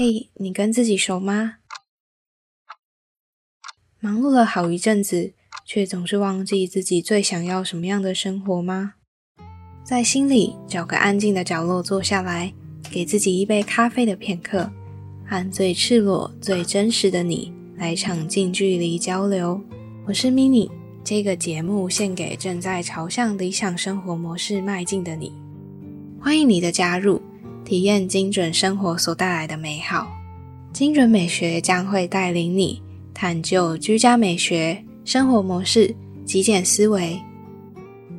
嘿，你跟自己熟吗？忙碌了好一阵子，却总是忘记自己最想要什么样的生活吗？在心里找个安静的角落坐下来，给自己一杯咖啡的片刻，和最赤裸、最真实的你来场近距离交流。我是 mini，这个节目献给正在朝向理想生活模式迈进的你。欢迎你的加入。体验精准生活所带来的美好，精准美学将会带领你探究居家美学、生活模式、极简思维。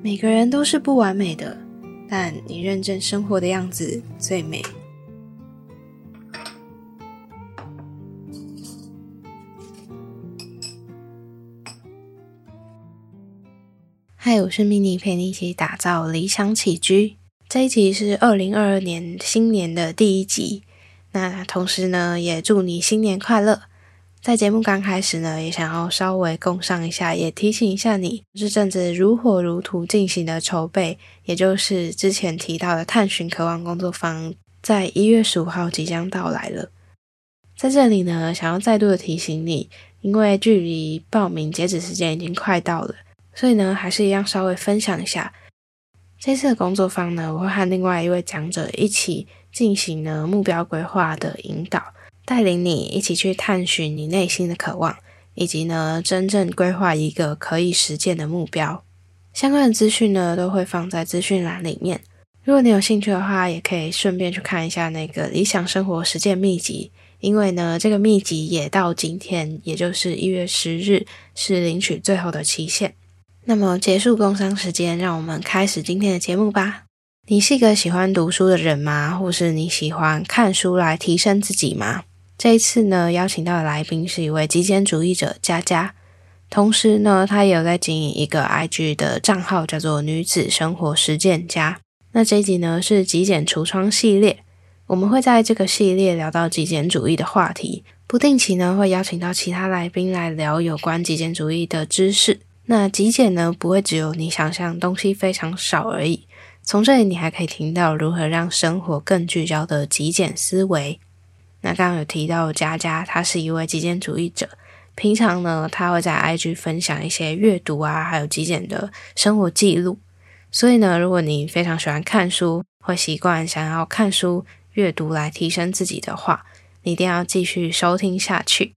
每个人都是不完美的，但你认真生活的样子最美。嗨，我是 mini，陪你一起打造理想起居。这一集是二零二二年新年的第一集，那同时呢，也祝你新年快乐。在节目刚开始呢，也想要稍微供上一下，也提醒一下你，这阵子如火如荼进行的筹备，也就是之前提到的探寻渴望工作坊，在一月十五号即将到来了。在这里呢，想要再度的提醒你，因为距离报名截止时间已经快到了，所以呢，还是一样稍微分享一下。这次的工作坊呢，我会和另外一位讲者一起进行呢目标规划的引导，带领你一起去探寻你内心的渴望，以及呢真正规划一个可以实践的目标。相关的资讯呢都会放在资讯栏里面。如果你有兴趣的话，也可以顺便去看一下那个理想生活实践秘籍，因为呢这个秘籍也到今天，也就是一月十日是领取最后的期限。那么结束工商时间，让我们开始今天的节目吧。你是一个喜欢读书的人吗？或是你喜欢看书来提升自己吗？这一次呢，邀请到的来宾是一位极简主义者佳佳，同时呢，他也有在经营一个 IG 的账号，叫做女子生活实践家。那这一集呢是极简橱窗系列，我们会在这个系列聊到极简主义的话题，不定期呢会邀请到其他来宾来聊有关极简主义的知识。那极简呢，不会只有你想象东西非常少而已。从这里你还可以听到如何让生活更聚焦的极简思维。那刚刚有提到佳佳，她是一位极简主义者。平常呢，她会在 IG 分享一些阅读啊，还有极简的生活记录。所以呢，如果你非常喜欢看书，会习惯想要看书阅读来提升自己的话，你一定要继续收听下去。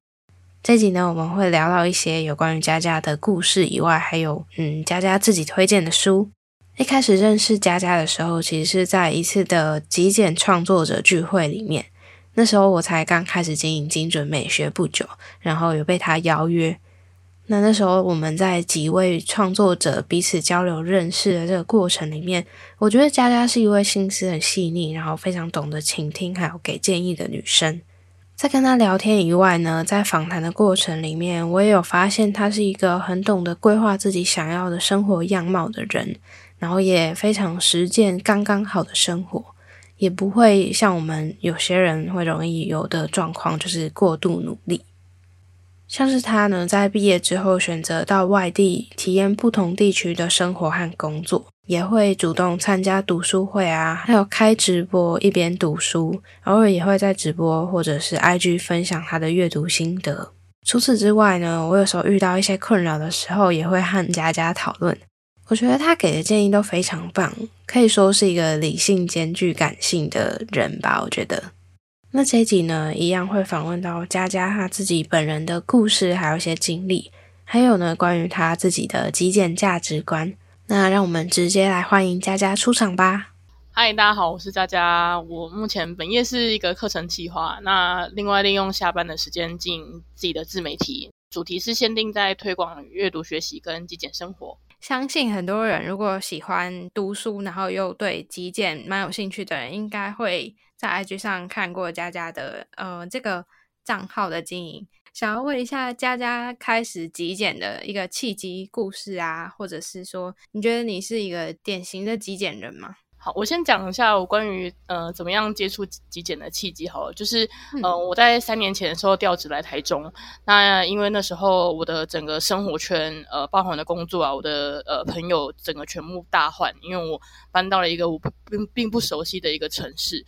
这集呢，我们会聊到一些有关于佳佳的故事以外，还有嗯，佳佳自己推荐的书。一开始认识佳佳的时候，其实是在一次的极简创作者聚会里面。那时候我才刚开始经营精准美学不久，然后有被他邀约。那那时候我们在几位创作者彼此交流认识的这个过程里面，我觉得佳佳是一位心思很细腻，然后非常懂得倾听，还有给建议的女生。在跟他聊天以外呢，在访谈的过程里面，我也有发现他是一个很懂得规划自己想要的生活样貌的人，然后也非常实践刚刚好的生活，也不会像我们有些人会容易有的状况，就是过度努力。像是他呢，在毕业之后选择到外地体验不同地区的生活和工作。也会主动参加读书会啊，还有开直播一边读书，偶尔也会在直播或者是 IG 分享他的阅读心得。除此之外呢，我有时候遇到一些困扰的时候，也会和佳佳讨论。我觉得他给的建议都非常棒，可以说是一个理性兼具感性的人吧。我觉得，那这一集呢，一样会访问到佳佳他自己本人的故事，还有一些经历，还有呢，关于他自己的极简价值观。那让我们直接来欢迎佳佳出场吧。嗨，大家好，我是佳佳。我目前本业是一个课程计划，那另外利用下班的时间经营自己的自媒体，主题是限定在推广阅读学习跟极简生活。相信很多人如果喜欢读书，然后又对极简蛮有兴趣的人，应该会在 IG 上看过佳佳的呃这个账号的经营。想要问一下佳佳开始极简的一个契机故事啊，或者是说你觉得你是一个典型的极简人吗？好，我先讲一下我关于呃怎么样接触极简的契机。好了，就是呃我在三年前的时候调职来台中，那因为那时候我的整个生活圈呃包含的工作啊，我的呃朋友整个全部大换，因为我搬到了一个我并并不熟悉的一个城市。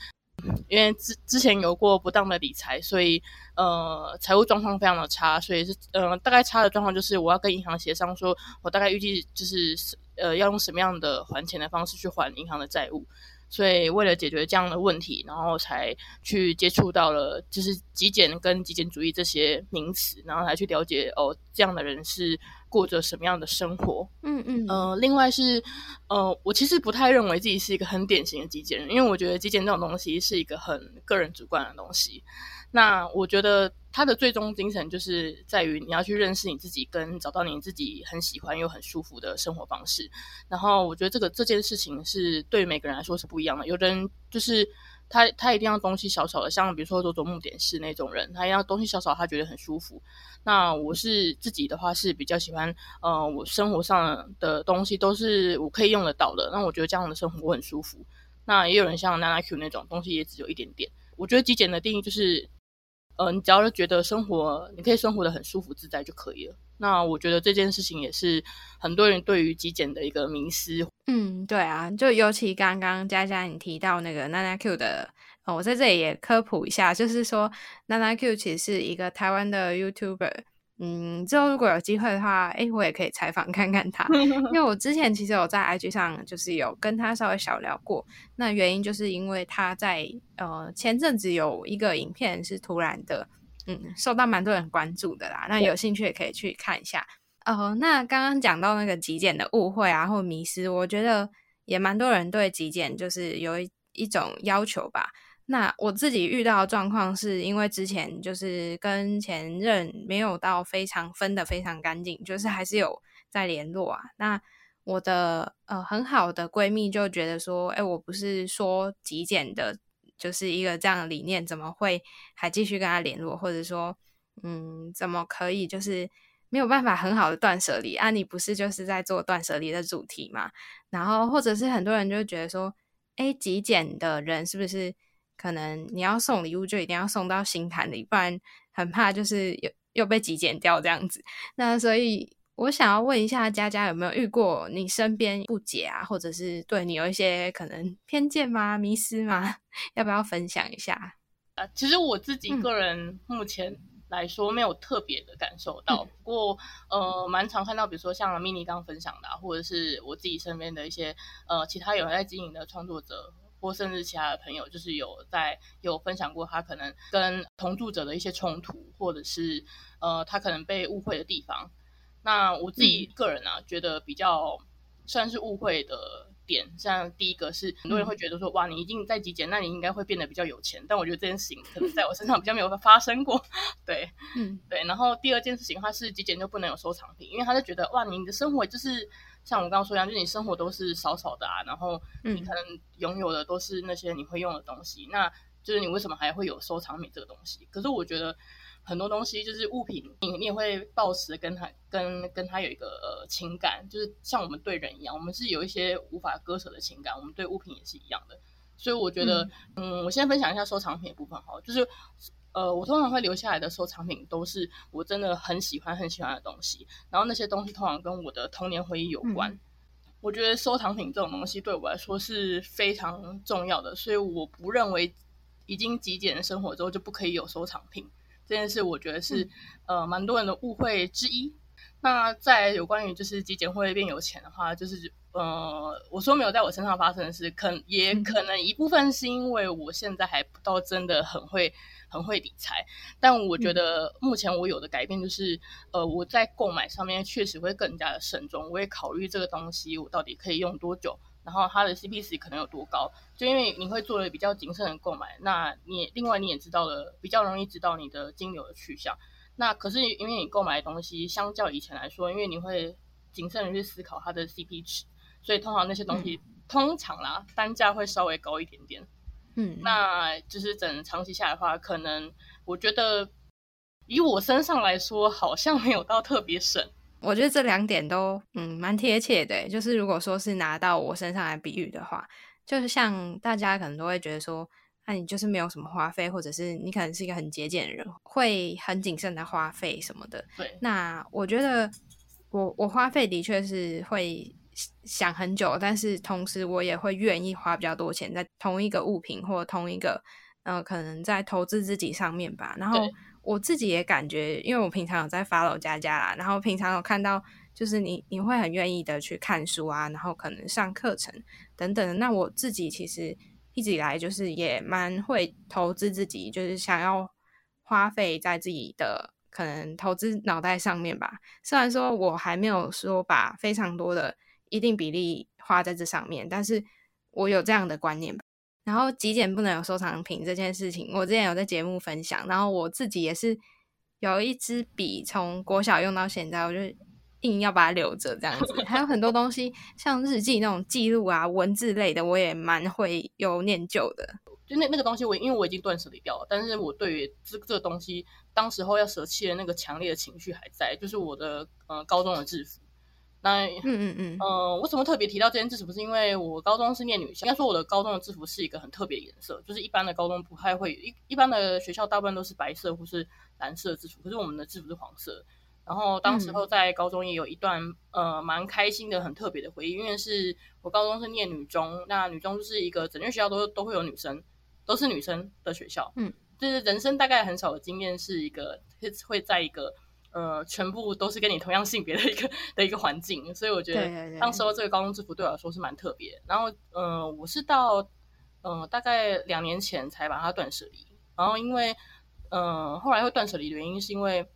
因为之之前有过不当的理财，所以呃财务状况非常的差，所以是呃大概差的状况就是我要跟银行协商，说我大概预计就是呃要用什么样的还钱的方式去还银行的债务。所以为了解决这样的问题，然后才去接触到了就是极简跟极简主义这些名词，然后才去了解哦这样的人是过着什么样的生活。嗯嗯呃，另外是呃，我其实不太认为自己是一个很典型的极简人，因为我觉得极简这种东西是一个很个人主观的东西。那我觉得它的最终精神就是在于你要去认识你自己，跟找到你自己很喜欢又很舒服的生活方式。然后我觉得这个这件事情是对每个人来说是不一样的。有的人就是他他一定要东西少少的，像比如说佐佐木点式那种人，他要东西少少，他觉得很舒服。那我是自己的话是比较喜欢，呃，我生活上的东西都是我可以用得到的。那我觉得这样的生活我很舒服。那也有人像 Nana Q 那种东西也只有一点点。我觉得极简的定义就是。呃，你只要是觉得生活你可以生活的很舒服自在就可以了。那我觉得这件事情也是很多人对于极简的一个迷思。嗯，对啊，就尤其刚刚佳佳你提到那个娜娜 Q 的，我在这里也科普一下，就是说娜娜 Q 其实是一个台湾的 YouTuber。嗯，之后如果有机会的话，哎，我也可以采访看看他，因为 我之前其实有在 IG 上就是有跟他稍微小聊过。那原因就是因为他在呃前阵子有一个影片是突然的，嗯，受到蛮多人关注的啦。那有兴趣也可以去看一下。哦，那刚刚讲到那个极简的误会啊，或迷失，我觉得也蛮多人对极简就是有一一种要求吧。那我自己遇到的状况是因为之前就是跟前任没有到非常分的非常干净，就是还是有在联络啊。那我的呃很好的闺蜜就觉得说，哎，我不是说极简的，就是一个这样的理念，怎么会还继续跟他联络？或者说，嗯，怎么可以就是没有办法很好的断舍离啊？你不是就是在做断舍离的主题嘛？然后或者是很多人就觉得说，哎，极简的人是不是？可能你要送礼物，就一定要送到心坎里，不然很怕就是又又被极简掉这样子。那所以我想要问一下佳佳，有没有遇过你身边不解啊，或者是对你有一些可能偏见吗、迷失吗？要不要分享一下？啊，其实我自己个人目前来说没有特别的感受到，不过呃，蛮常看到，比如说像 mini 刚分享的，或者是我自己身边的一些呃其他有在经营的创作者。或甚至其他的朋友，就是有在有分享过他可能跟同住者的一些冲突，或者是呃他可能被误会的地方。那我自己个人啊，觉得比较算是误会的点，像第一个是很多人会觉得说，哇，你一定在极简，那你应该会变得比较有钱。但我觉得这件事情可能在我身上比较没有发生过。对，嗯，对。然后第二件事情，它是极简就不能有收藏品，因为他就觉得哇，你的生活就是。像我刚刚说一样，就是你生活都是少少的啊，然后你可能拥有的都是那些你会用的东西，那就是你为什么还会有收藏品这个东西？可是我觉得很多东西就是物品，你你也会抱持跟他跟跟他有一个呃情感，就是像我们对人一样，我们是有一些无法割舍的情感，我们对物品也是一样的。所以我觉得，嗯，我先分享一下收藏品的部分哈，就是。呃，我通常会留下来的收藏品都是我真的很喜欢很喜欢的东西，然后那些东西通常跟我的童年回忆有关。我觉得收藏品这种东西对我来说是非常重要的，所以我不认为已经极简的生活之后就不可以有收藏品这件事，我觉得是呃蛮多人的误会之一。那在有关于就是极简会变有钱的话，就是呃我说没有在我身上发生的事，可也可能一部分是因为我现在还不到真的很会。很会理财，但我觉得目前我有的改变就是，呃，我在购买上面确实会更加的慎重，我也考虑这个东西我到底可以用多久，然后它的 CP 值可能有多高。就因为你会做了比较谨慎的购买，那你另外你也知道了，比较容易知道你的金流的去向。那可是因为你购买的东西相较以前来说，因为你会谨慎的去思考它的 CP 值，所以通常那些东西通常啦单价会稍微高一点点。嗯，那就是整长期下来的话，可能我觉得以我身上来说，好像没有到特别省。我觉得这两点都嗯蛮贴切的。就是如果说是拿到我身上来比喻的话，就是像大家可能都会觉得说，那你就是没有什么花费，或者是你可能是一个很节俭的人，会很谨慎的花费什么的。对，那我觉得我我花费的确是会想很久，但是同时我也会愿意花比较多钱在同一个物品或同一个呃，可能在投资自己上面吧。然后我自己也感觉，因为我平常有在 follow 佳佳啦，然后平常有看到，就是你你会很愿意的去看书啊，然后可能上课程等等。那我自己其实一直以来就是也蛮会投资自己，就是想要花费在自己的。可能投资脑袋上面吧，虽然说我还没有说把非常多的一定比例花在这上面，但是我有这样的观念。然后极简不能有收藏品这件事情，我之前有在节目分享，然后我自己也是有一支笔，从国小用到现在，我就硬要把它留着这样子。还有很多东西，像日记那种记录啊、文字类的，我也蛮会有念旧的。就那那个东西，我因为我已经断舍离掉了，但是我对于这这个东西，当时候要舍弃的那个强烈的情绪还在，就是我的呃高中的制服。那嗯嗯嗯，呃，为什么特别提到这件制服？是因为我高中是念女校，应该说我的高中的制服是一个很特别颜色，就是一般的高中不太会，一一般的学校大部分都是白色或是蓝色制服，可是我们的制服是黄色。然后当时候在高中也有一段呃蛮开心的很特别的回忆，因为是我高中是念女中，那女中就是一个整个学校都都会有女生。都是女生的学校，嗯，就是人生大概很少的经验，是一个会在一个呃全部都是跟你同样性别的一个的一个环境，所以我觉得当时候这个高中制服对我来说是蛮特别。然后，呃，我是到呃大概两年前才把它断舍离。然后，因为嗯后来会断舍离的原因，是因为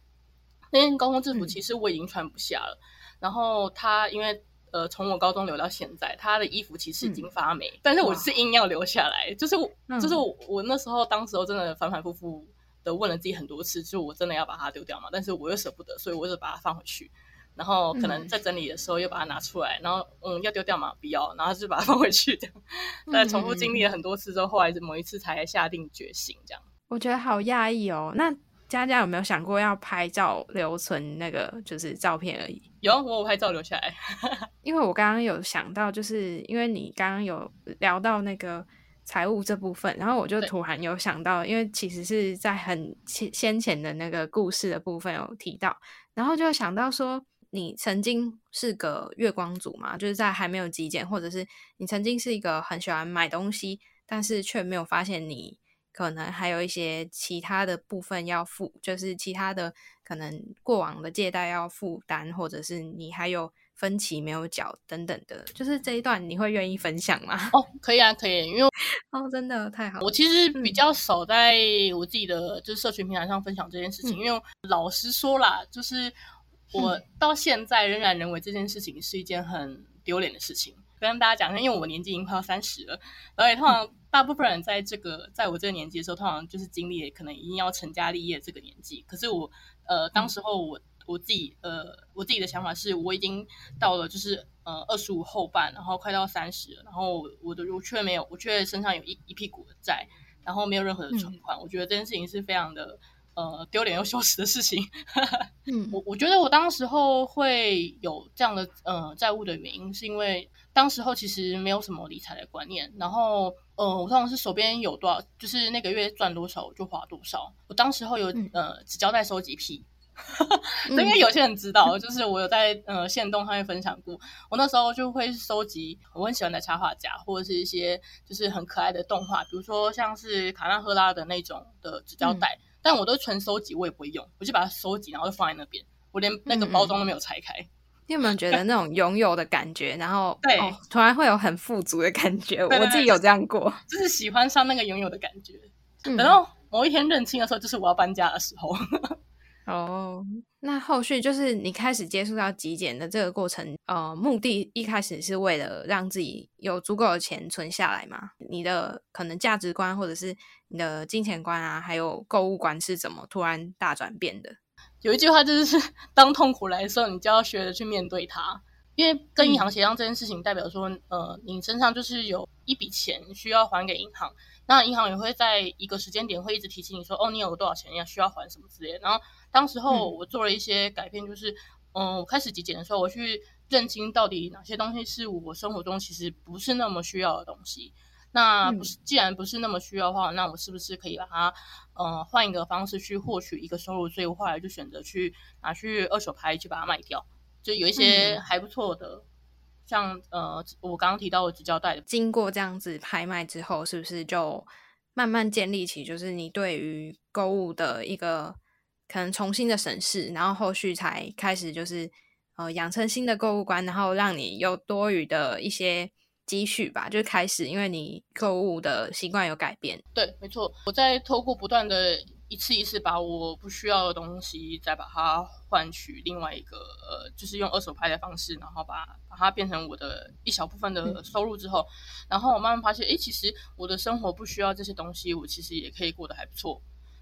那件高中制服其实我已经穿不下了。然后它因为。呃，从我高中留到现在，它的衣服其实已经发霉，但是我是硬要留下来，就是就是我我那时候当时候真的反反复复的问了自己很多次，就我真的要把它丢掉嘛？但是我又舍不得，所以我就把它放回去，然后可能在整理的时候又把它拿出来，然后嗯，要丢掉嘛？不要，然后就把它放回去，这样。但重复经历了很多次之后，后来是某一次才下定决心这样。我觉得好压抑哦，那。佳佳有没有想过要拍照留存那个就是照片而已？有，我有拍照留下来。因为我刚刚有想到，就是因为你刚刚有聊到那个财务这部分，然后我就突然有想到，因为其实是在很先先前的那个故事的部分有提到，然后就想到说，你曾经是个月光族嘛，就是在还没有极简，或者是你曾经是一个很喜欢买东西，但是却没有发现你。可能还有一些其他的部分要付，就是其他的可能过往的借贷要负担，或者是你还有分歧没有缴等等的，就是这一段你会愿意分享吗？哦，可以啊，可以，因为 哦，真的太好。我其实比较少在我自己的就是社群平台上分享这件事情，因为老实说啦，就是我到现在仍然认为这件事情是一件很丢脸的事情。跟大家讲一下，因为我年纪已经快要三十了，而且通常大部分人在这个在我这个年纪的时候，通常就是经历可能一定要成家立业这个年纪。可是我呃，当时候我我自己呃，我自己的想法是我已经到了就是呃二十五后半，然后快到三十了，然后我的我却没有，我却身上有一一屁股的债，然后没有任何的存款。我觉得这件事情是非常的。呃，丢脸又羞耻的事情。嗯，我我觉得我当时候会有这样的呃债务的原因，是因为当时候其实没有什么理财的观念。然后，呃，我通常是手边有多少，就是那个月赚多少我就花多少。我当时候有呃只交代收集癖，因为有些人知道，就是我有在呃线动上面分享过。我那时候就会收集我很喜欢的插画家，或者是一些就是很可爱的动画，比如说像是卡纳赫拉的那种的纸胶带。但我都纯收集，我也不会用，我就把它收集，然后就放在那边，我连那个包装都没有拆开。你有没有觉得那种拥有的感觉？然后对，突然会有很富足的感觉。我自己有这样过，就是喜欢上那个拥有的感觉。等到某一天认清的时候，就是我要搬家的时候。哦，那后续就是你开始接触到极简的这个过程，呃，目的一开始是为了让自己有足够的钱存下来嘛？你的可能价值观或者是你的金钱观啊，还有购物观是怎么突然大转变的？有一句话就是，当痛苦来的时候，你就要学着去面对它。因为跟银行协商这件事情，代表说，呃，你身上就是有一笔钱需要还给银行，那银行也会在一个时间点会一直提醒你说，哦，你有多少钱要需要还什么之类的。然后当时候我做了一些改变，就是，嗯，我开始极简的时候，我去认清到底哪些东西是我生活中其实不是那么需要的东西。那不是，既然不是那么需要的话，那我是不是可以把它，嗯，换一个方式去获取一个收入？所以我后来就选择去拿去二手拍去把它卖掉。就有一些还不错的像呃，我刚刚提到的直胶带的，经过这样子拍卖之后，是不是就慢慢建立起就是你对于购物的一个可能重新的审视，然后后续才开始就是呃养成新的购物观，然后让你有多余的一些积蓄吧，就开始因为你购物的习惯有改变。对，没错，我在透过不断的。一次一次把我不需要的东西再把它换取另外一个呃，就是用二手拍的方式，然后把把它变成我的一小部分的收入之后，然后我慢慢发现，哎，其实我的生活不需要这些东西，我其实也可以过得还不错。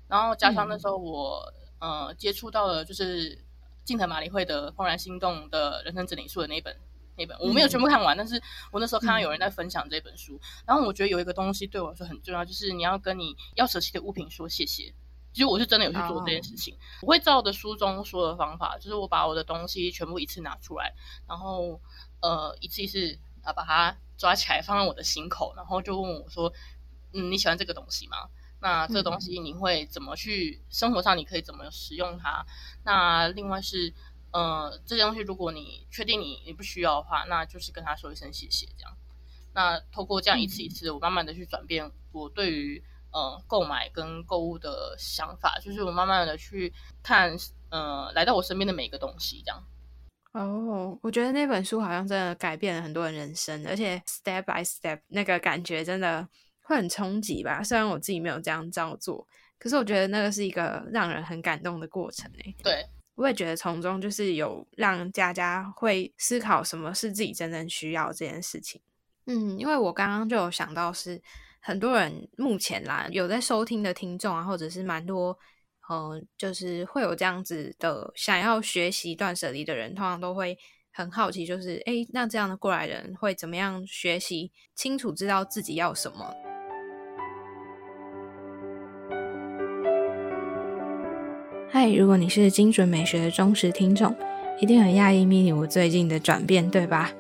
然后加上那时候我呃接触到了就是近藤麻里惠的《怦然心动的人生整理术》的那本那本，我没有全部看完，但是我那时候看到有人在分享这本书，然后我觉得有一个东西对我来说很重要，就是你要跟你要舍弃的物品说谢谢。其实我是真的有去做这件事情，我会照着书中说的方法，就是我把我的东西全部一次拿出来，然后呃一次一次啊把它抓起来放在我的心口，然后就问我说：“嗯，你喜欢这个东西吗？那这个东西你会怎么去生活上？你可以怎么使用它？那另外是呃这些东西，如果你确定你你不需要的话，那就是跟他说一声谢谢，这样。那透过这样一次一次，我慢慢的去转变我对于。呃，购买跟购物的想法，就是我慢慢的去看，呃，来到我身边的每一个东西，这样。哦，我觉得那本书好像真的改变了很多人人生，而且 step by step 那个感觉真的会很冲击吧。虽然我自己没有这样照做，可是我觉得那个是一个让人很感动的过程诶。对，我也觉得从中就是有让佳佳会思考什么是自己真正需要这件事情。嗯，因为我刚刚就有想到是。很多人目前啦有在收听的听众啊，或者是蛮多，呃，就是会有这样子的想要学习断舍离的人，通常都会很好奇，就是哎，那这样的过来人会怎么样学习清楚知道自己要什么？嗨，如果你是精准美学的忠实听众，一定很讶异 mini 我最近的转变，对吧？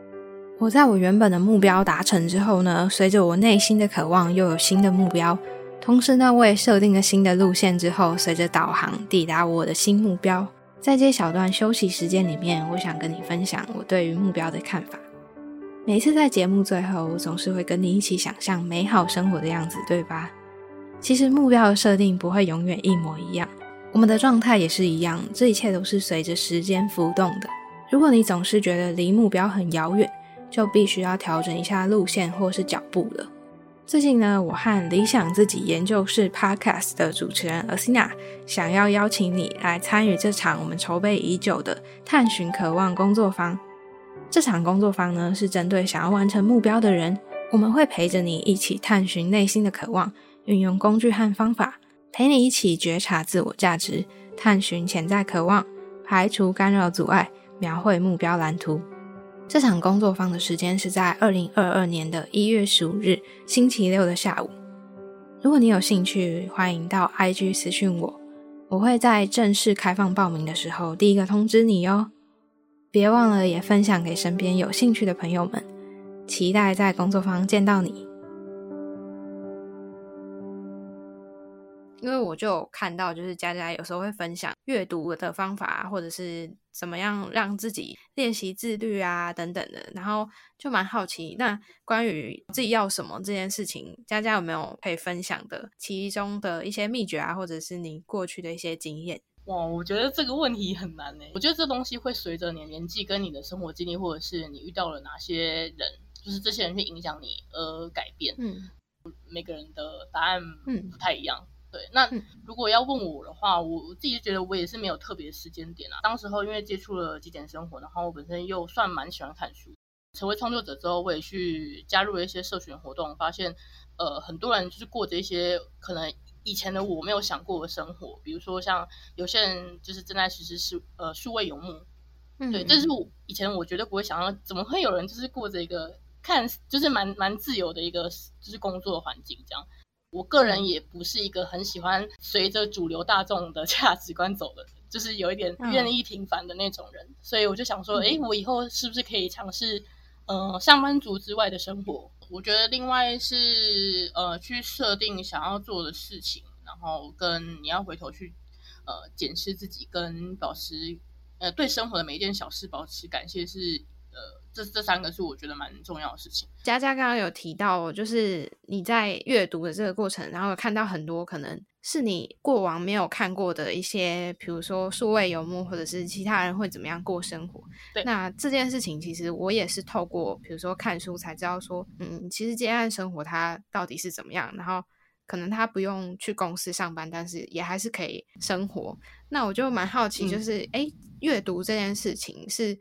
我在我原本的目标达成之后呢，随着我内心的渴望又有新的目标，同时呢，我也设定了新的路线之后，随着导航抵达我的新目标。在这小段休息时间里面，我想跟你分享我对于目标的看法。每次在节目最后，我总是会跟你一起想象美好生活的样子，对吧？其实目标的设定不会永远一模一样，我们的状态也是一样，这一切都是随着时间浮动的。如果你总是觉得离目标很遥远，就必须要调整一下路线或是脚步了。最近呢，我和理想自己研究室 Podcast 的主持人 Asina 想要邀请你来参与这场我们筹备已久的探寻渴望工作坊。这场工作坊呢，是针对想要完成目标的人，我们会陪着你一起探寻内心的渴望，运用工具和方法，陪你一起觉察自我价值，探寻潜在渴望，排除干扰阻碍，描绘目标蓝图。这场工作坊的时间是在二零二二年的一月十五日星期六的下午。如果你有兴趣，欢迎到 IG 私讯我，我会在正式开放报名的时候第一个通知你哟。别忘了也分享给身边有兴趣的朋友们，期待在工作坊见到你。因为我就看到，就是佳佳有时候会分享阅读的方法，或者是怎么样让自己练习自律啊等等的，然后就蛮好奇，那关于自己要什么这件事情，佳佳有没有可以分享的其中的一些秘诀啊，或者是你过去的一些经验？哇，我觉得这个问题很难呢。我觉得这东西会随着你年纪跟你的生活经历，或者是你遇到了哪些人，就是这些人去影响你而改变。嗯，每个人的答案嗯不太一样。对，那如果要问我的话，我自己觉得我也是没有特别时间点啊。当时候因为接触了极简生活，然后我本身又算蛮喜欢看书，成为创作者之后，我也去加入了一些社群活动，发现呃很多人就是过着一些可能以前的我没有想过的生活，比如说像有些人就是正在实施是呃数位游牧，对，这是我以前我绝对不会想到，怎么会有人就是过着一个看就是蛮蛮自由的一个就是工作环境这样。我个人也不是一个很喜欢随着主流大众的 价值观走的，就是有一点愿意平凡的那种人，所以我就想说，哎，我以后是不是可以尝试，呃，上班族之外的生活？我觉得另外是呃，去设定想要做的事情，然后跟你要回头去呃检视自己，跟保持呃对生活的每一件小事保持感谢，是呃这这三个是我觉得蛮重要的事情。佳佳刚刚有提到，就是你在阅读的这个过程，然后看到很多可能是你过往没有看过的一些，比如说数位游牧，或者是其他人会怎么样过生活。对，那这件事情其实我也是透过比如说看书才知道说，嗯，其实接案生活它到底是怎么样，然后可能他不用去公司上班，但是也还是可以生活。那我就蛮好奇，就是哎，阅读这件事情是。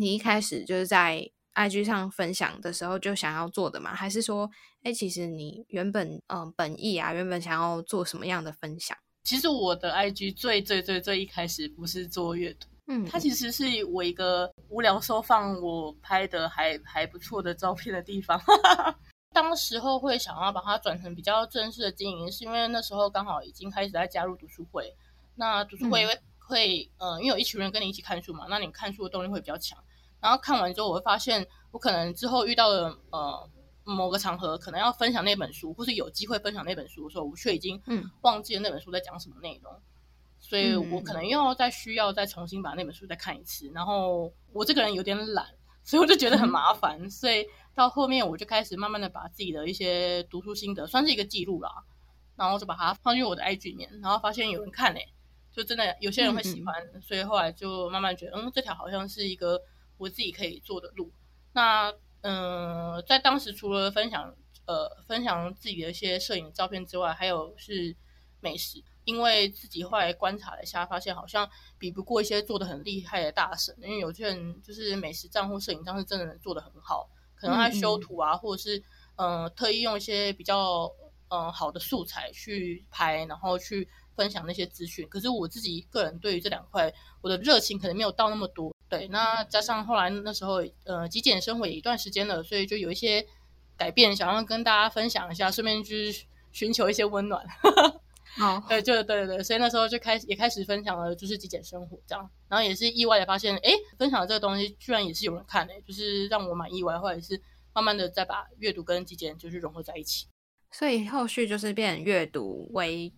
你一开始就是在 IG 上分享的时候就想要做的吗？还是说，哎，其实你原本嗯本意啊，原本想要做什么样的分享？其实我的 IG 最最最最一开始不是做阅读，嗯，它其实是我一个无聊收放我拍的还还不错的照片的地方。当时候会想要把它转成比较正式的经营，是因为那时候刚好已经开始在加入读书会。那读书会会呃，因为有一群人跟你一起看书嘛，那你看书的动力会比较强。然后看完之后，我会发现，我可能之后遇到的呃某个场合，可能要分享那本书，或是有机会分享那本书的时候，我却已经忘记了那本书在讲什么内容，所以我可能又要再需要再重新把那本书再看一次。然后我这个人有点懒，所以我就觉得很麻烦。所以到后面我就开始慢慢的把自己的一些读书心得，算是一个记录啦，然后就把它放进我的 IG 里面，然后发现有人看嘞，就真的有些人会喜欢，所以后来就慢慢觉得，嗯，这条好像是一个。我自己可以做的路，那嗯，在当时除了分享呃分享自己的一些摄影照片之外，还有是美食，因为自己后来观察了一下，发现好像比不过一些做的很厉害的大神，因为有些人就是美食账户摄影账是真的能做的很好，可能他修图啊，或者是嗯特意用一些比较嗯好的素材去拍，然后去分享那些资讯。可是我自己个人对于这两块，我的热情可能没有到那么多。对，那加上后来那时候，呃，极简生活也一段时间了，所以就有一些改变，想要跟大家分享一下，顺便就是寻求一些温暖。好，对，就对对对，所以那时候就开始也开始分享了，就是极简生活这样，然后也是意外的发现，哎，分享的这个东西居然也是有人看诶，就是让我蛮意外，或者是慢慢的再把阅读跟极简就是融合在一起，所以后续就是变阅读为。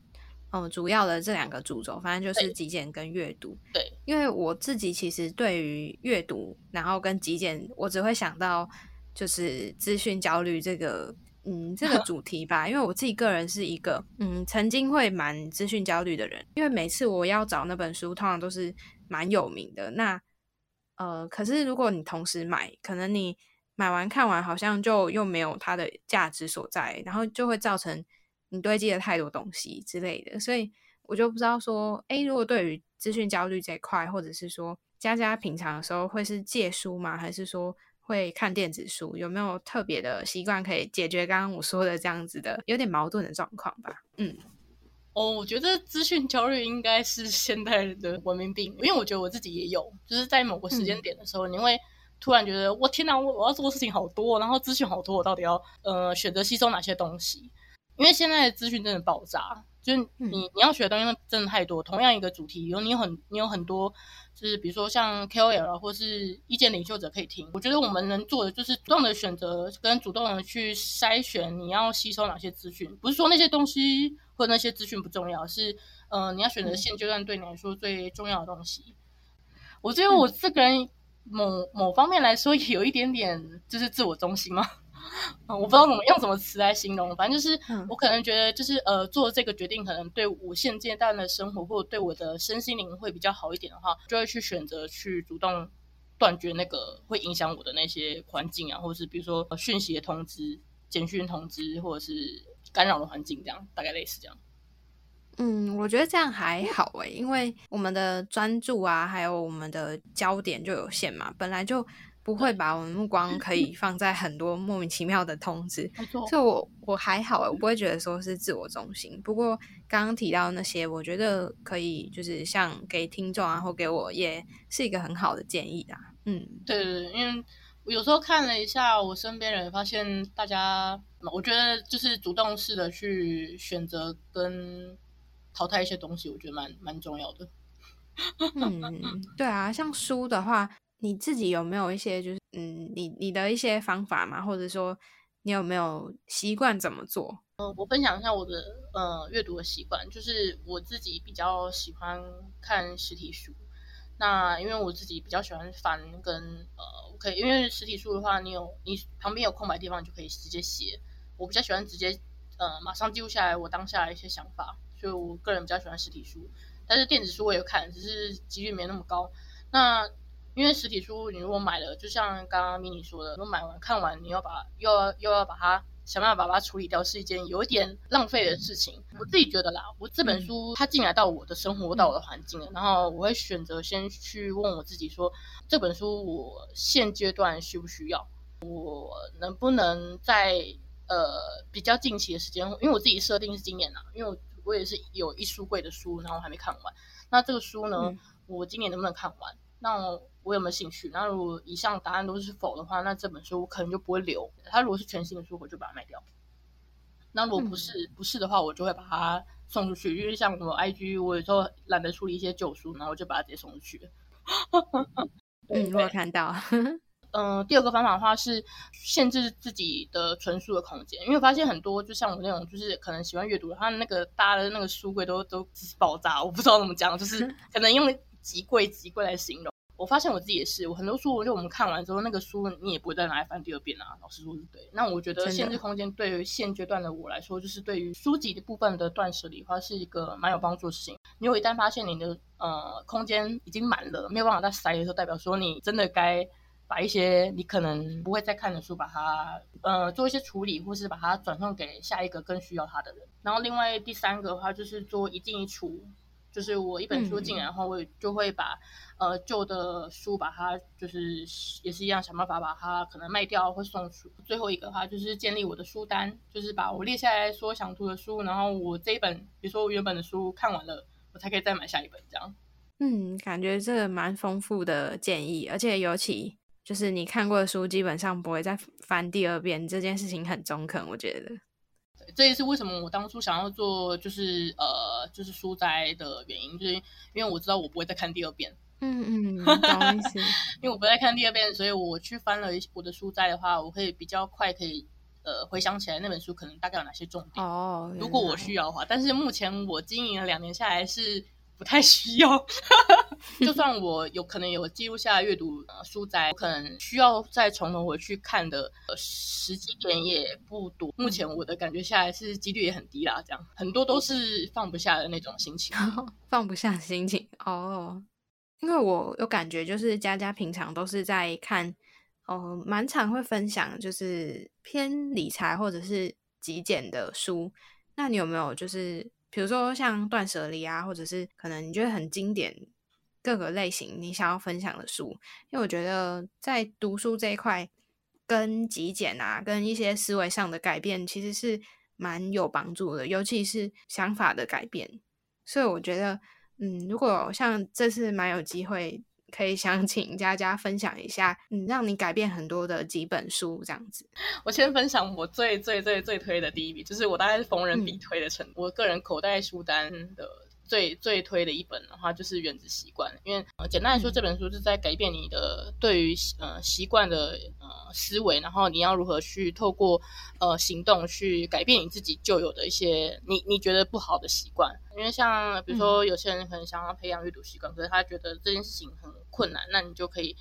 嗯，主要的这两个主轴，反正就是极简跟阅读。对，因为我自己其实对于阅读，然后跟极简，我只会想到就是资讯焦虑这个，嗯，这个 主题吧。因为我自己个人是一个，嗯，曾经会蛮资讯焦虑的人。因为每次我要找那本书，通常都是蛮有名的。那呃，可是如果你同时买，可能你买完看完，好像就又没有它的价值所在，然后就会造成。你堆积了太多东西之类的，所以我就不知道说，哎，如果对于资讯焦虑这一块，或者是说佳佳平常的时候会是借书吗？还是说会看电子书？有没有特别的习惯可以解决刚刚我说的这样子的有点矛盾的状况吧？嗯，哦，我觉得资讯焦虑应该是现代人的文明病，因为我觉得我自己也有，就是在某个时间点的时候，你会突然觉得，我天哪，我我要做的事情好多，然后资讯好多，我到底要呃选择吸收哪些东西？因为现在的资讯真的爆炸，就是你你要学的东西真的太多。同样一个主题，有你很你有很多，就是比如说像 KOL 或是意见领袖者可以听。我觉得我们能做的就是主动的选择跟主动的去筛选你要吸收哪些资讯。不是说那些东西或那些资讯不重要，是呃你要选择现阶段对你来说最重要的东西。我觉得我这个人某某方面来说也有一点点就是自我中心嘛。我不知道怎么用什么词来形容，反正就是我可能觉得，就是呃，做这个决定可能对我现阶段的生活，或者对我的身心灵会比较好一点的话，就会去选择去主动断绝那个会影响我的那些环境啊，或者是比如说讯息的通知、简讯通知，或者是干扰的环境，这样大概类似这样。嗯，我觉得这样还好诶，因为我们的专注啊，还有我们的焦点就有限嘛，本来就。不会把我们目光可以放在很多莫名其妙的通知，所以我我还好我不会觉得说是自我中心。不过刚刚提到那些，我觉得可以就是像给听众啊，或给我也是一个很好的建议啦。嗯，对对对，因为我有时候看了一下我身边人，发现大家我觉得就是主动式的去选择跟淘汰一些东西，我觉得蛮蛮重要的。嗯，对啊，像书的话。你自己有没有一些就是嗯，你你的一些方法嘛，或者说你有没有习惯怎么做？嗯，我分享一下我的呃阅读的习惯，就是我自己比较喜欢看实体书。那因为我自己比较喜欢翻跟呃，可以因为实体书的话，你有你旁边有空白地方，你就可以直接写。我比较喜欢直接呃马上记录下来我当下的一些想法，所以我个人比较喜欢实体书。但是电子书我也看，只是几率没那么高。那因为实体书你如果买了，就像刚刚 mini 说的，如果买完看完，你要把又要又要把它。想办法把它处理掉是一件有一点浪费的事情。我自己觉得啦，我这本书它进来到我的生活，到我的环境了，然后我会选择先去问我自己说，这本书我现阶段需不需要？我能不能在呃比较近期的时间，因为我自己设定是今年啦，因为我我也是有一书柜的书，然后还没看完。那这个书呢，我今年能不能看完？那我有没有兴趣？那如果以上答案都是否的话，那这本书我可能就不会留。它如果是全新的书，我就把它卖掉。那如果不是不是的话，我就会把它送出去。因为像什么 IG，我有时候懒得处理一些旧书，然后我就把它直接送出去。嗯，我有看到。嗯，第二个方法的话是限制自己的存书的空间，因为我发现很多就像我那种，就是可能喜欢阅读，他那个搭的那个书柜都都爆炸，我不知道怎么讲，就是 可能用极贵极贵来形容。我发现我自己也是，我很多书，就我们看完之后，那个书你也不会再拿来翻第二遍啊。老师说是对。那我觉得限制空间对于现阶段的我来说，就是对于书籍的部分的断舍离的话，是一个蛮有帮助的事情。你有一旦发现你的呃空间已经满了，没有办法再塞的时候，代表说你真的该把一些你可能不会再看的书，把它呃做一些处理，或是把它转送给下一个更需要它的人。然后另外第三个的话，就是做一进一出。就是我一本书进来，然后我就会把呃旧的书把它就是也是一样想办法把它可能卖掉或送出。最后一个的话就是建立我的书单，就是把我列下来说想读的书，然后我这一本比如说我原本的书看完了，我才可以再买下一本这样。嗯，感觉这个蛮丰富的建议，而且尤其就是你看过的书基本上不会再翻第二遍，这件事情很中肯，我觉得。这也是为什么我当初想要做就是呃就是书斋的原因，就是因为我知道我不会再看第二遍。嗯嗯，懂意思。因为我不再看第二遍，所以我去翻了我的书斋的话，我可以比较快可以呃回想起来那本书可能大概有哪些重点。哦，如果我需要的话，但是目前我经营了两年下来是。不太需要，就算我有可能有记录下来阅读书斋，可能需要再从头回去看的呃时机点也不多。目前我的感觉下来是几率也很低啦，这样很多都是放不下的那种心情，放不下心情哦。因为我有感觉，就是佳佳平常都是在看，哦，蛮常会分享就是偏理财或者是极简的书。那你有没有就是？比如说像断舍离啊，或者是可能你觉得很经典各个类型你想要分享的书，因为我觉得在读书这一块，跟极简啊，跟一些思维上的改变，其实是蛮有帮助的，尤其是想法的改变。所以我觉得，嗯，如果像这次蛮有机会。可以想请佳佳分享一下，嗯，让你改变很多的几本书这样子。我先分享我最最最最推的第一笔，就是我大概是逢人必推的程度。我个人口袋书单的最最推的一本的话，就是《原子习惯》，因为呃简单来说，这本书是在改变你的对于呃习惯的呃思维，然后你要如何去透过呃行动去改变你自己旧有的一些你你觉得不好的习惯。因为像比如说有些人可能想要培养阅读习惯，可是他觉得这件事情很。困难，那你就可以，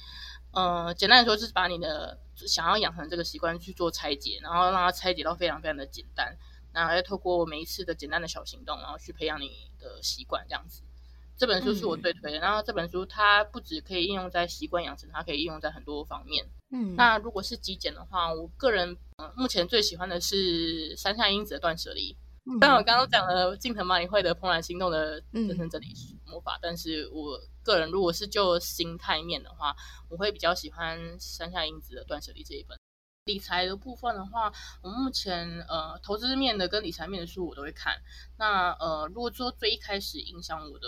呃，简单来说就是把你的想要养成这个习惯去做拆解，然后让它拆解到非常非常的简单，然后再透过每一次的简单的小行动，然后去培养你的习惯，这样子。这本书是我最推的，然后这本书它不止可以应用在习惯养成，它可以应用在很多方面。嗯，那如果是极简的话，我个人目前最喜欢的是山下英子的断舍离。虽然我刚刚讲了近藤麻里惠的怦然心动的人生整理魔法，但是我。个人如果是就心态面的话，我会比较喜欢山下英子的《断舍离》这一本。理财的部分的话，我目前呃投资面的跟理财面的书我都会看。那呃如果说最一开始影响我的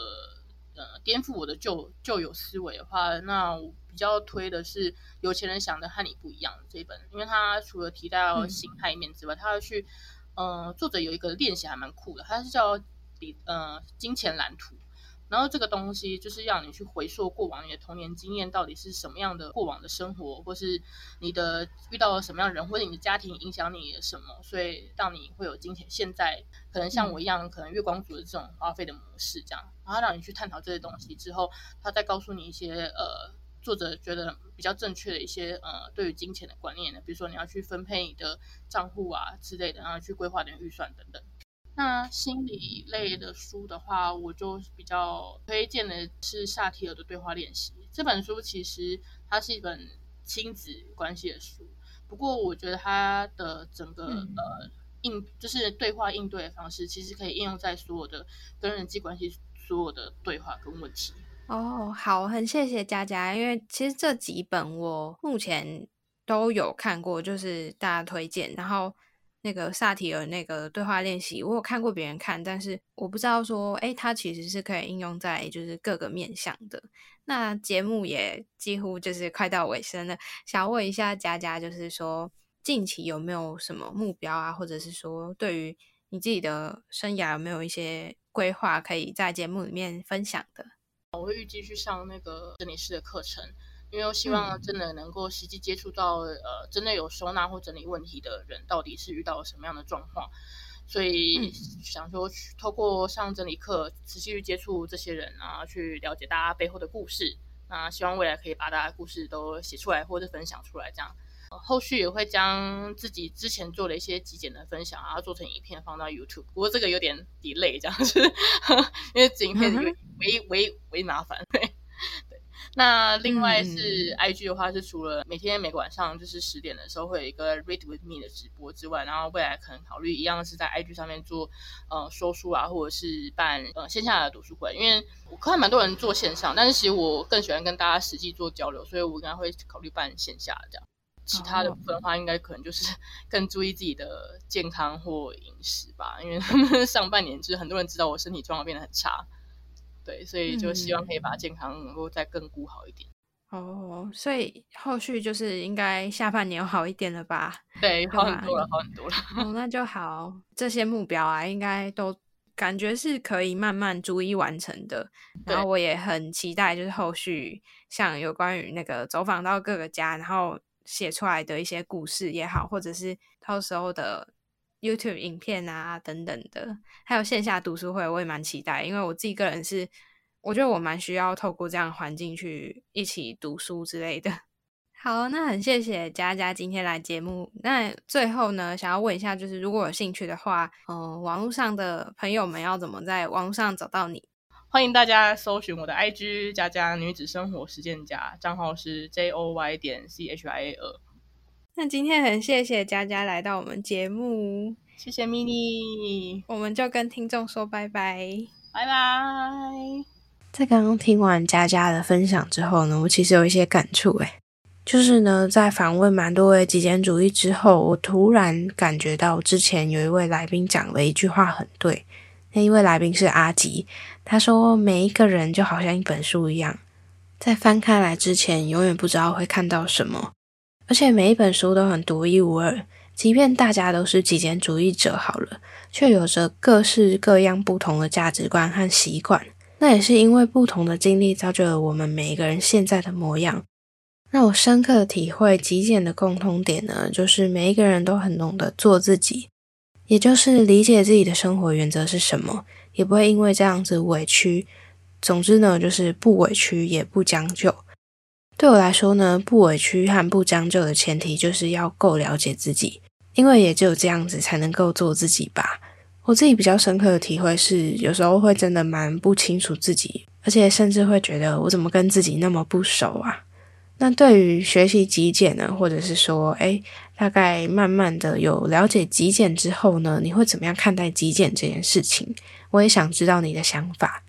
呃颠覆我的旧旧有思维的话，那我比较推的是《有钱人想的和你不一样》这一本，因为它除了提到形态面之外，它要去呃作者有一个练习还蛮酷的，它是叫理呃金钱蓝图。然后这个东西就是让你去回溯过往你的童年经验到底是什么样的过往的生活，或是你的遇到了什么样人，或者你的家庭影响你什么，所以让你会有今天现在可能像我一样，可能月光族的这种花费的模式这样，然后让你去探讨这些东西之后，他再告诉你一些呃作者觉得比较正确的一些呃对于金钱的观念呢，比如说你要去分配你的账户啊之类的，然后去规划你的预算等等。那心理类的书的话，我就比较推荐的是夏提尔的对话练习这本书。其实它是一本亲子关系的书，不过我觉得它的整个呃应就是对话应对的方式，其实可以应用在所有的跟人际关系所有的对话跟问题。哦，好，很谢谢佳佳，因为其实这几本我目前都有看过，就是大家推荐，然后。那个萨提尔那个对话练习，我有看过别人看，但是我不知道说，哎，它其实是可以应用在就是各个面向的。那节目也几乎就是快到尾声了，想问一下佳佳，就是说近期有没有什么目标啊，或者是说对于你自己的生涯有没有一些规划，可以在节目里面分享的？我会预计去上那个整理师的课程。因为我希望真的能够实际接触到，呃，真的有收纳或整理问题的人，到底是遇到了什么样的状况，所以想说透过上整理课，持续去接触这些人啊，去了解大家背后的故事。那希望未来可以把大家故事都写出来或者分享出来，这样后续也会将自己之前做的一些极简的分享啊，做成影片放到 YouTube。不过这个有点 delay，这样子，因为影片为为为麻烦，对。那另外是 I G 的话，是除了每天每个晚上就是十点的时候会有一个 Read with me 的直播之外，然后未来可能考虑一样是在 I G 上面做呃说书啊，或者是办呃线下的读书会。因为我看蛮多人做线上，但是其实我更喜欢跟大家实际做交流，所以我应该会考虑办线下这样。其他的部分的话，应该可能就是 更注意自己的健康或饮食吧。因为 上半年就是很多人知道我身体状况变得很差。对，所以就希望可以把健康能够再更顾好一点。哦，所以后续就是应该下半年好一点了吧？对，好很多了，好很多了。哦，那就好。这些目标啊，应该都感觉是可以慢慢逐一完成的。然后我也很期待，就是后续像有关于那个走访到各个家，然后写出来的一些故事也好，或者是到时候的。YouTube 影片啊，等等的，还有线下读书会，我也蛮期待。因为我自己个人是，我觉得我蛮需要透过这样环境去一起读书之类的。好，那很谢谢佳佳今天来节目。那最后呢，想要问一下，就是如果有兴趣的话，嗯，网络上的朋友们要怎么在网络上找到你？欢迎大家搜寻我的 IG“ 佳佳女子生活实践家”，账号是 J O Y 点 C H I A 二。那今天很谢谢佳佳来到我们节目，谢谢 mini，我们就跟听众说拜拜，拜拜。在刚刚听完佳佳的分享之后呢，我其实有一些感触，诶就是呢，在访问蛮多位极简主义之后，我突然感觉到之前有一位来宾讲了一句话很对，那一位来宾是阿吉，他说每一个人就好像一本书一样，在翻开来之前，永远不知道会看到什么。而且每一本书都很独一无二，即便大家都是极简主义者，好了，却有着各式各样不同的价值观和习惯。那也是因为不同的经历造就了我们每一个人现在的模样。那我深刻的体会极简的共通点呢，就是每一个人都很懂得做自己，也就是理解自己的生活原则是什么，也不会因为这样子委屈。总之呢，就是不委屈也不将就。对我来说呢，不委屈和不将就的前提就是要够了解自己，因为也只有这样子才能够做自己吧。我自己比较深刻的体会是，有时候会真的蛮不清楚自己，而且甚至会觉得我怎么跟自己那么不熟啊？那对于学习极简呢，或者是说，哎，大概慢慢的有了解极简之后呢，你会怎么样看待极简这件事情？我也想知道你的想法。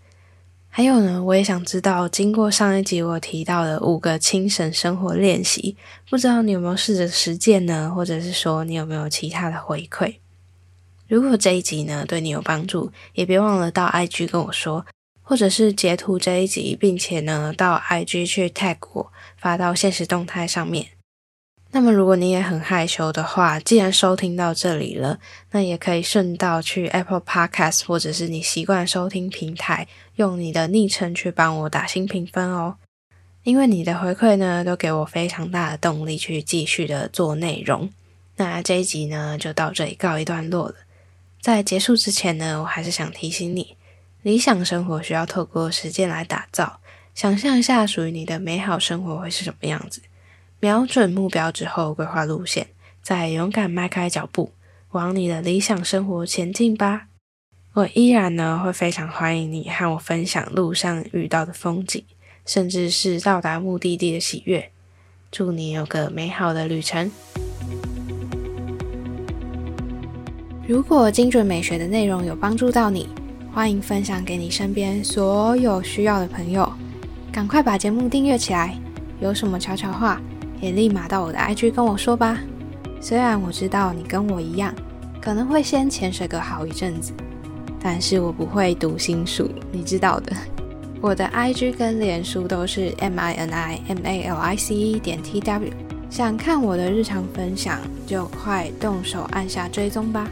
还有呢，我也想知道，经过上一集我提到的五个轻省生活练习，不知道你有没有试着实践呢？或者是说，你有没有其他的回馈？如果这一集呢对你有帮助，也别忘了到 IG 跟我说，或者是截图这一集，并且呢到 IG 去 tag 我，发到现实动态上面。那么，如果你也很害羞的话，既然收听到这里了，那也可以顺道去 Apple Podcast 或者是你习惯收听平台，用你的昵称去帮我打新评分哦。因为你的回馈呢，都给我非常大的动力去继续的做内容。那这一集呢，就到这里告一段落了。在结束之前呢，我还是想提醒你，理想生活需要透过实践来打造。想象一下，属于你的美好生活会是什么样子？瞄准目标之后，规划路线，再勇敢迈开脚步，往你的理想生活前进吧。我依然呢会非常欢迎你和我分享路上遇到的风景，甚至是到达目的地的喜悦。祝你有个美好的旅程。如果精准美学的内容有帮助到你，欢迎分享给你身边所有需要的朋友。赶快把节目订阅起来，有什么悄悄话？也立马到我的 IG 跟我说吧。虽然我知道你跟我一样，可能会先潜水个好一阵子，但是我不会读心术，你知道的。我的 IG 跟脸书都是 M I N I M A L I C E 点 T W，想看我的日常分享，就快动手按下追踪吧。